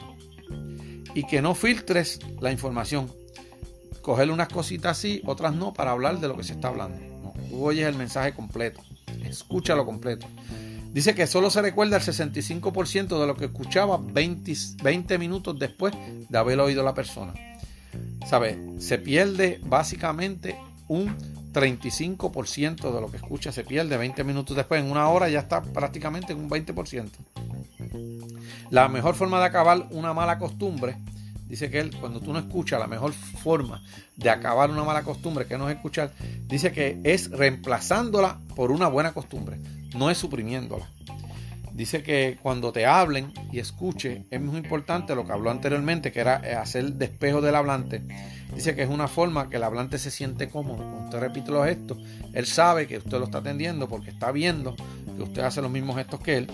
S1: y que no filtres la información. Cogerle unas cositas así, otras no, para hablar de lo que se está hablando. tú oyes el mensaje completo, escúchalo completo. Dice que solo se recuerda el 65% de lo que escuchaba 20, 20 minutos después de haber oído la persona. ¿Sabe? Se pierde básicamente un 35% de lo que escucha se pierde 20 minutos después. En una hora ya está prácticamente en un 20%. La mejor forma de acabar una mala costumbre, dice que él, cuando tú no escuchas, la mejor forma de acabar una mala costumbre, que no es escuchar, dice que es reemplazándola por una buena costumbre, no es suprimiéndola. Dice que cuando te hablen y escuche, es muy importante lo que habló anteriormente, que era hacer despejo del hablante. Dice que es una forma que el hablante se siente cómodo. Cuando usted repite los gestos, él sabe que usted lo está atendiendo porque está viendo que usted hace los mismos gestos que él.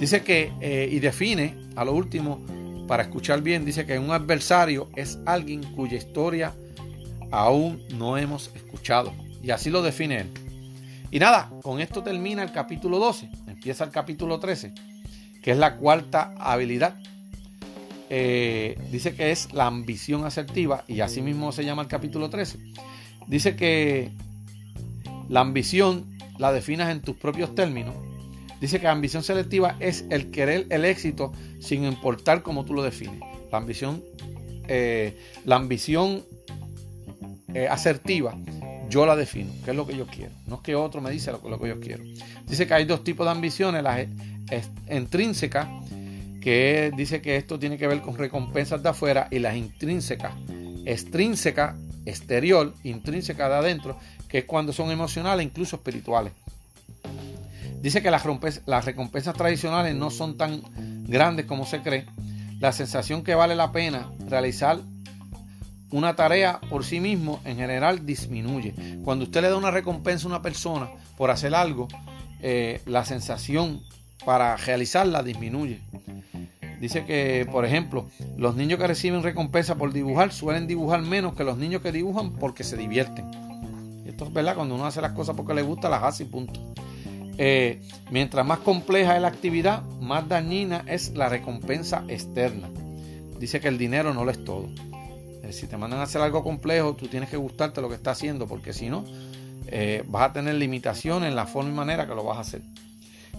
S1: Dice que, eh, y define a lo último, para escuchar bien, dice que un adversario es alguien cuya historia aún no hemos escuchado. Y así lo define él. Y nada, con esto termina el capítulo 12. Empieza el capítulo 13, que es la cuarta habilidad. eh, dice que es la ambición asertiva y así mismo se llama el capítulo 13. Dice que la ambición la definas en tus propios términos. Dice que la ambición selectiva es el querer el éxito sin importar cómo tú lo defines. La ambición, eh, la ambición eh, asertiva, yo la defino, qué es lo que yo quiero. No es que otro me dice lo, que yo quiero. Dice que hay dos tipos de ambiciones, las intrínsecas, que dice que esto tiene que ver con recompensas de afuera, y las intrínsecas, extrínseca, exterior, intrínseca de adentro, que es cuando son emocionales, incluso espirituales. Dice que las, las recompensas tradicionales no son tan grandes como se cree. La sensación que vale la pena realizar una tarea por sí mismo en general disminuye. Cuando usted le da una recompensa a una persona por hacer algo, eh, la sensación para realizarla disminuye. Dice que, por ejemplo, los niños que reciben recompensa por dibujar suelen dibujar menos que los niños que dibujan porque se divierten. Esto es verdad, cuando uno hace las cosas porque le gusta, las hace y punto. Eh, mientras más compleja es la actividad, más dañina es la recompensa externa. Dice que el dinero no lo es todo. Eh, si te mandan a hacer algo complejo, tú tienes que gustarte lo que está haciendo, porque si no, eh, vas a tener limitaciones en la forma y manera que lo vas a hacer.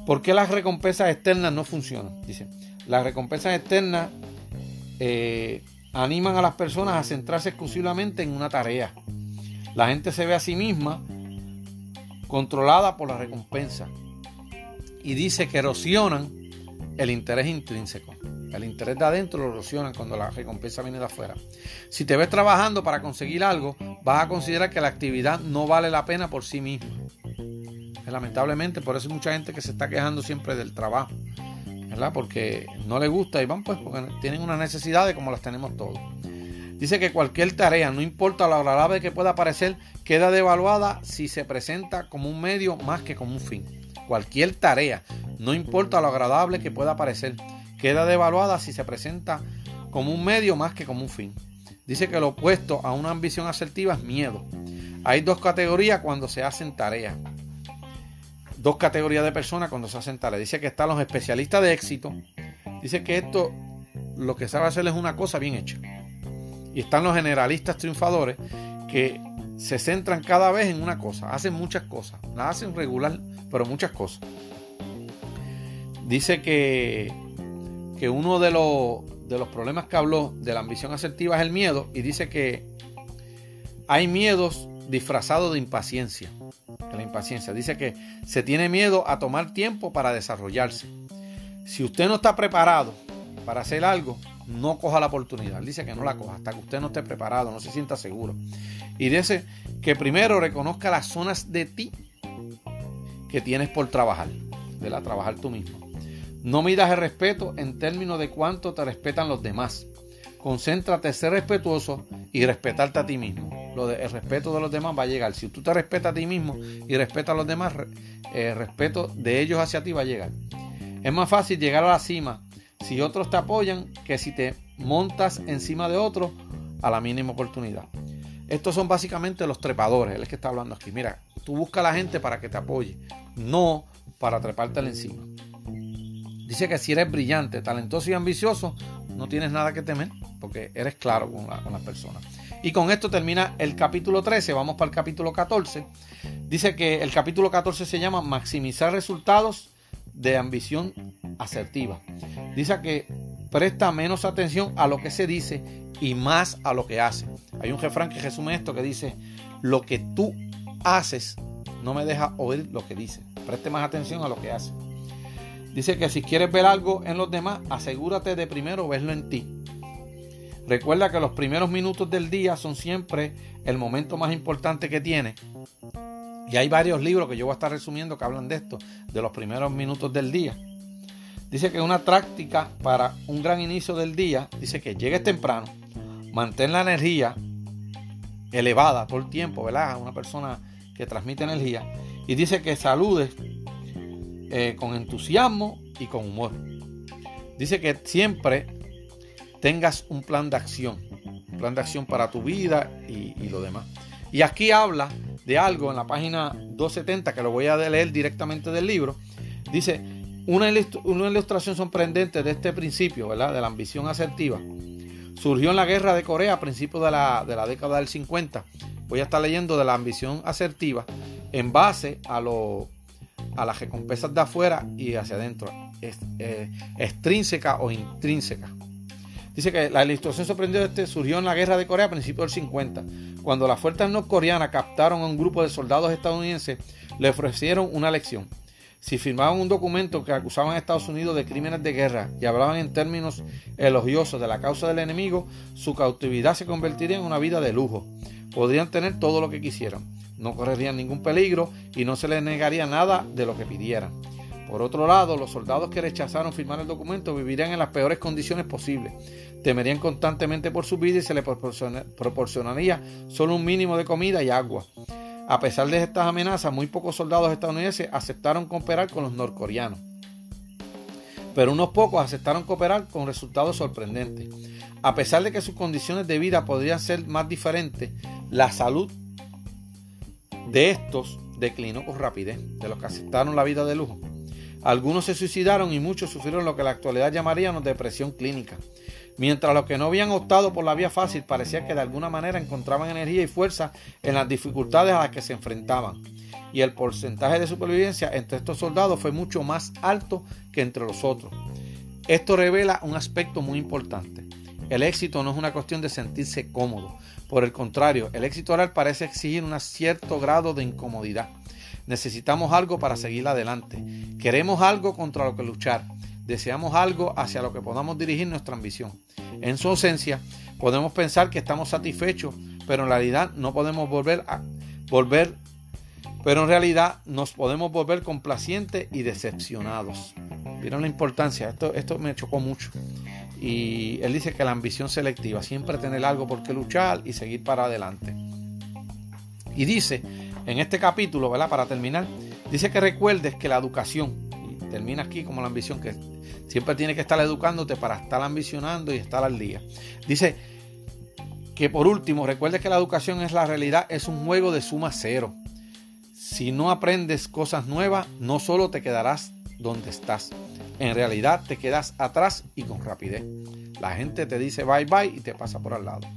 S1: ¿Por qué las recompensas externas no funcionan? Dice, las recompensas externas animan a las personas a centrarse exclusivamente en una tarea. La gente se ve a sí misma controlada por la recompensa. Y dice que erosionan el interés intrínseco. El interés de adentro lo erosionan cuando la recompensa viene de afuera. Si te ves trabajando para conseguir algo, vas a considerar que la actividad no vale la pena por sí misma. Lamentablemente, por eso hay mucha gente que se está quejando siempre del trabajo. ¿verdad? Porque no le gusta y van pues porque tienen una necesidad de como las tenemos todos. Dice que cualquier tarea, no importa lo agradable que pueda parecer, queda devaluada si se presenta como un medio más que como un fin. Cualquier tarea, no importa lo agradable que pueda parecer, queda devaluada si se presenta como un medio más que como un fin. Dice que lo opuesto a una ambición asertiva es miedo. Hay dos categorías cuando se hacen tareas. Dos categorías de personas cuando se hacen tareas. Dice que están los especialistas de éxito. Dice que esto lo que sabe hacer es una cosa bien hecha. Y están los generalistas triunfadores que se centran cada vez en una cosa, hacen muchas cosas, las hacen regular, pero muchas cosas. Dice que, que uno de los, de los problemas que habló de la ambición asertiva es el miedo y dice que hay miedos disfrazados de impaciencia. la impaciencia dice que se tiene miedo a tomar tiempo para desarrollarse. Si usted no está preparado para hacer algo, no coja la oportunidad. dice que no la coja hasta que usted no esté preparado, no se sienta seguro. Y dice que primero reconozca las zonas de ti que tienes por trabajar, de la trabajar tú mismo. No midas el respeto en términos de cuánto te respetan los demás. Concéntrate ser respetuoso y respetarte a ti mismo. Lo de, el respeto de los demás va a llegar. Si tú te respetas a ti mismo y respetas a los demás, el respeto de ellos hacia ti va a llegar. Es más fácil llegar a la cima si otros te apoyan que si te montas encima de otros a la mínima oportunidad. Estos son básicamente los trepadores, es que está hablando aquí. Mira, tú buscas a la gente para que te apoye, no para trepártela encima. Dice que si eres brillante, talentoso y ambicioso, no tienes nada que temer, porque eres claro con, la, con las personas. Y con esto termina el capítulo 13, vamos para el capítulo 14. Dice que el capítulo 14 se llama Maximizar resultados de ambición asertiva. Dice que presta menos atención a lo que se dice y más a lo que hace. Hay un refrán que resume esto que dice, lo que tú haces no me deja oír lo que dice. Preste más atención a lo que hace. Dice que si quieres ver algo en los demás, asegúrate de primero verlo en ti. Recuerda que los primeros minutos del día son siempre el momento más importante que tienes y hay varios libros que yo voy a estar resumiendo que hablan de esto, de los primeros minutos del día. Dice que una práctica para un gran inicio del día, dice que llegues temprano, mantén la energía elevada todo el tiempo, ¿verdad? Una persona que transmite energía. Y dice que saludes eh, con entusiasmo y con humor. Dice que siempre tengas un plan de acción, un plan de acción para tu vida y, y lo demás. Y aquí habla de algo en la página 270, que lo voy a leer directamente del libro, dice Una, ilustración sorprendente de este principio, ¿verdad? de la ambición asertiva, surgió en la guerra de Corea a principios de la, década del 50. Voy a estar leyendo de la ambición asertiva en base a, lo, a las recompensas de afuera y hacia adentro, eh, extrínseca o intrínseca. Dice que la ilustración sorprendente este surgió en la guerra de Corea a principios del 50, cuando las fuerzas norcoreanas captaron a un grupo de soldados estadounidenses, le ofrecieron una lección. Si firmaban un documento que acusaban a Estados Unidos de crímenes de guerra y hablaban en términos elogiosos de la causa del enemigo, su cautividad se convertiría en una vida de lujo. Podrían tener todo lo que quisieran, no correrían ningún peligro y no se les negaría nada de lo que pidieran. Por otro lado, los soldados que rechazaron firmar el documento vivirían en las peores condiciones posibles. Temerían constantemente por su vida y se les proporcionaría solo un mínimo de comida y agua. A pesar de estas amenazas, muy pocos soldados estadounidenses aceptaron cooperar con los norcoreanos. Pero unos pocos aceptaron cooperar con resultados sorprendentes. A pesar de que sus condiciones de vida podrían ser más diferentes, la salud de estos declinó con rapidez, de los que aceptaron la vida de lujo. Algunos se suicidaron y muchos sufrieron lo que en la actualidad llamaríamos depresión clínica. Mientras los que no habían optado por la vía fácil parecía que de alguna manera encontraban energía y fuerza en las dificultades a las que se enfrentaban. Y el porcentaje de supervivencia entre estos soldados fue mucho más alto que entre los otros. Esto revela un aspecto muy importante. El éxito no es una cuestión de sentirse cómodo. Por el contrario, el éxito oral parece exigir un cierto grado de incomodidad. Necesitamos algo para seguir adelante. Queremos algo contra lo que luchar deseamos algo hacia lo que podamos dirigir nuestra ambición. En su ausencia, podemos pensar que estamos satisfechos, pero en realidad no podemos volver a volver, pero en realidad nos podemos volver complacientes y decepcionados. Vieron la importancia, esto, esto me chocó mucho. Y él dice que la ambición selectiva, siempre tener algo por qué luchar y seguir para adelante. Y dice, en este capítulo. Para terminar, dice que recuerdes que la educación, termina aquí como la ambición, que siempre tiene que estar educándote para estar ambicionando y estar al día. Dice que por último, recuerde que la educación es la realidad, es un juego de suma cero. Si no aprendes cosas nuevas, no solo te quedarás donde estás, en realidad te quedas atrás y con rapidez. La gente te dice bye bye y te pasa por al lado.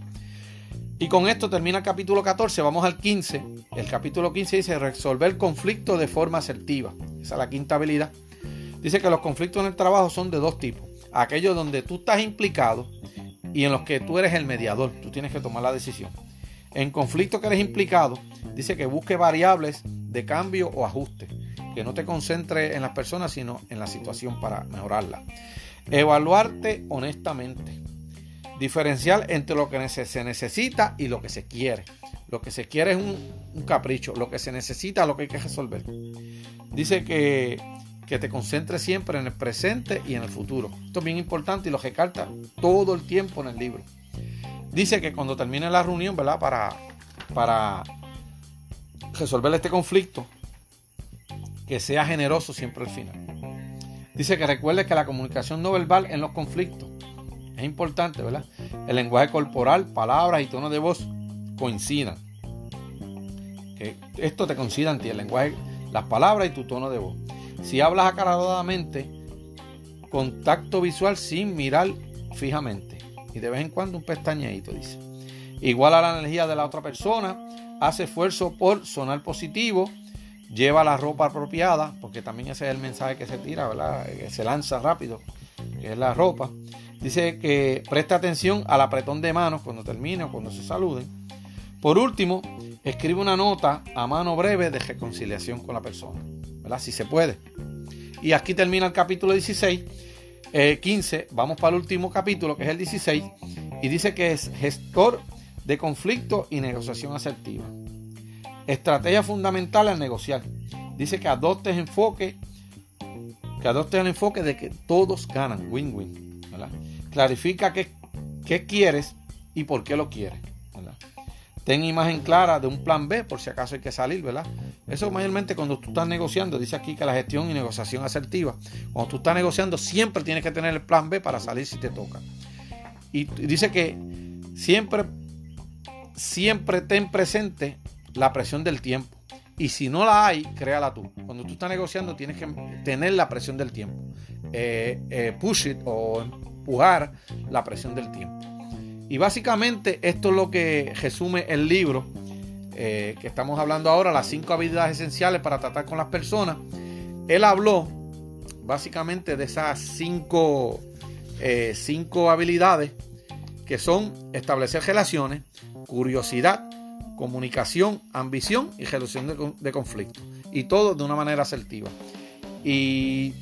S1: Y con esto termina el capítulo 14, vamos al 15. El capítulo 15 dice resolver conflicto de forma asertiva. Esa es la quinta habilidad. Dice que los conflictos en el trabajo son de dos tipos. Aquellos donde tú estás implicado y en los que tú eres el mediador. Tú tienes que tomar la decisión. En conflicto que eres implicado, dice que busque variables de cambio o ajuste. Que no te concentres en las personas, sino en la situación para mejorarla. Evaluarte honestamente. Diferencial entre lo que se necesita y lo que se quiere. Lo que se quiere es un, un capricho. Lo que se necesita es lo que hay que resolver. Dice que que te concentres siempre en el presente y en el futuro. Esto es bien importante y lo recalca todo el tiempo en el libro. Dice que cuando termine la reunión, ¿verdad? Para, para resolver este conflicto, que sea generoso siempre al final. Dice que recuerde que la comunicación no verbal en los conflictos es importante, ¿verdad? El lenguaje corporal, palabras y tono de voz coincidan. Que esto te coincida en ti, el lenguaje, las palabras y tu tono de voz. Si hablas acaradamente, contacto visual sin mirar fijamente. Y de vez en cuando un pestañeito, dice. Igual a la energía de la otra persona, hace esfuerzo por sonar positivo, lleva la ropa apropiada, porque también ese es el mensaje que se tira, ¿verdad? Se lanza rápido, que es la ropa. Dice que presta atención al apretón de manos cuando termine o cuando se saluden. Por último, escribe una nota a mano breve de reconciliación con la persona. Si se puede. Y aquí termina el capítulo 16, 15, eh, vamos para el último capítulo, que es el 16, y dice que es gestor de conflicto y negociación asertiva. Estrategia fundamental al negociar. Dice que adoptes enfoque, que adoptes el enfoque de que todos ganan, win-win. Clarifica qué, qué quieres y por qué lo quieres. Ten imagen clara de un plan B por si acaso hay que salir, ¿verdad? Eso mayormente cuando tú estás negociando, dice aquí que la gestión y negociación asertiva, cuando tú estás negociando siempre tienes que tener el plan B para salir si te toca. Y dice que siempre, siempre ten presente la presión del tiempo. Y si no la hay, créala tú. Cuando tú estás negociando tienes que tener la presión del tiempo. Eh, eh, push it o empujar la presión del tiempo. Y básicamente esto es lo que resume el libro que estamos hablando ahora, las cinco habilidades esenciales para tratar con las personas. Él habló básicamente de esas cinco, cinco habilidades que son establecer relaciones, curiosidad, comunicación, ambición y resolución de, de conflictos. Y todo de una manera asertiva. Y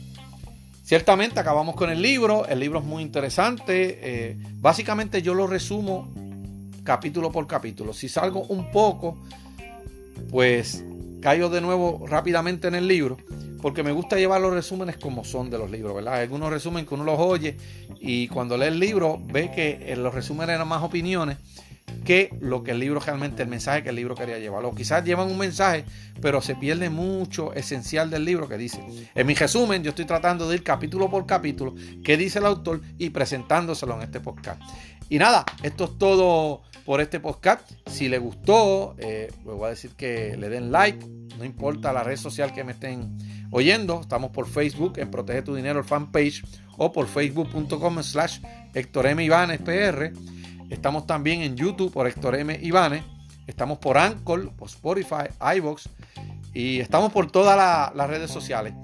S1: ciertamente acabamos con el libro. El libro es muy interesante. Eh, básicamente yo lo resumo capítulo por capítulo. Si salgo un poco, pues caigo de nuevo rápidamente en el libro porque me gusta llevar los resúmenes como son de los libros, ¿verdad? Algunos resúmenes que uno los oye y cuando lee el libro ve que en los resúmenes eran más opiniones que lo que el libro realmente, el mensaje que el libro quería llevar. O quizás llevan un mensaje, pero se pierde mucho esencial del libro que dice. En mi resumen, yo estoy tratando de ir capítulo por capítulo, qué dice el autor y presentándoselo en este podcast. Y nada, esto es todo por este podcast. Si le gustó, eh, voy a decir que le den like, no importa la red social que me estén oyendo. Estamos por Facebook en Protege tu Dinero, el fanpage, o por facebook.com slash Héctor M. PR. Estamos también en YouTube por Héctor M. Ivanes. Estamos por Anchor, por Spotify, iBox y estamos por todas las redes sociales.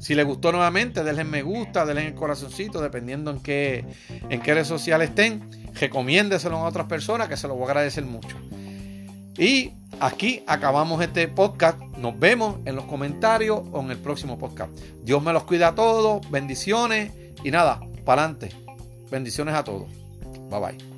S1: Si les gustó nuevamente, denle me gusta, denle el corazoncito, dependiendo en qué, en qué red social estén. Recomiéndeselo a otras personas que se lo voy a agradecer mucho. Y aquí acabamos este podcast. Nos vemos en los comentarios o en el próximo podcast. Dios me los cuida a todos. Bendiciones. Y nada, para adelante. Bendiciones a todos. Bye bye.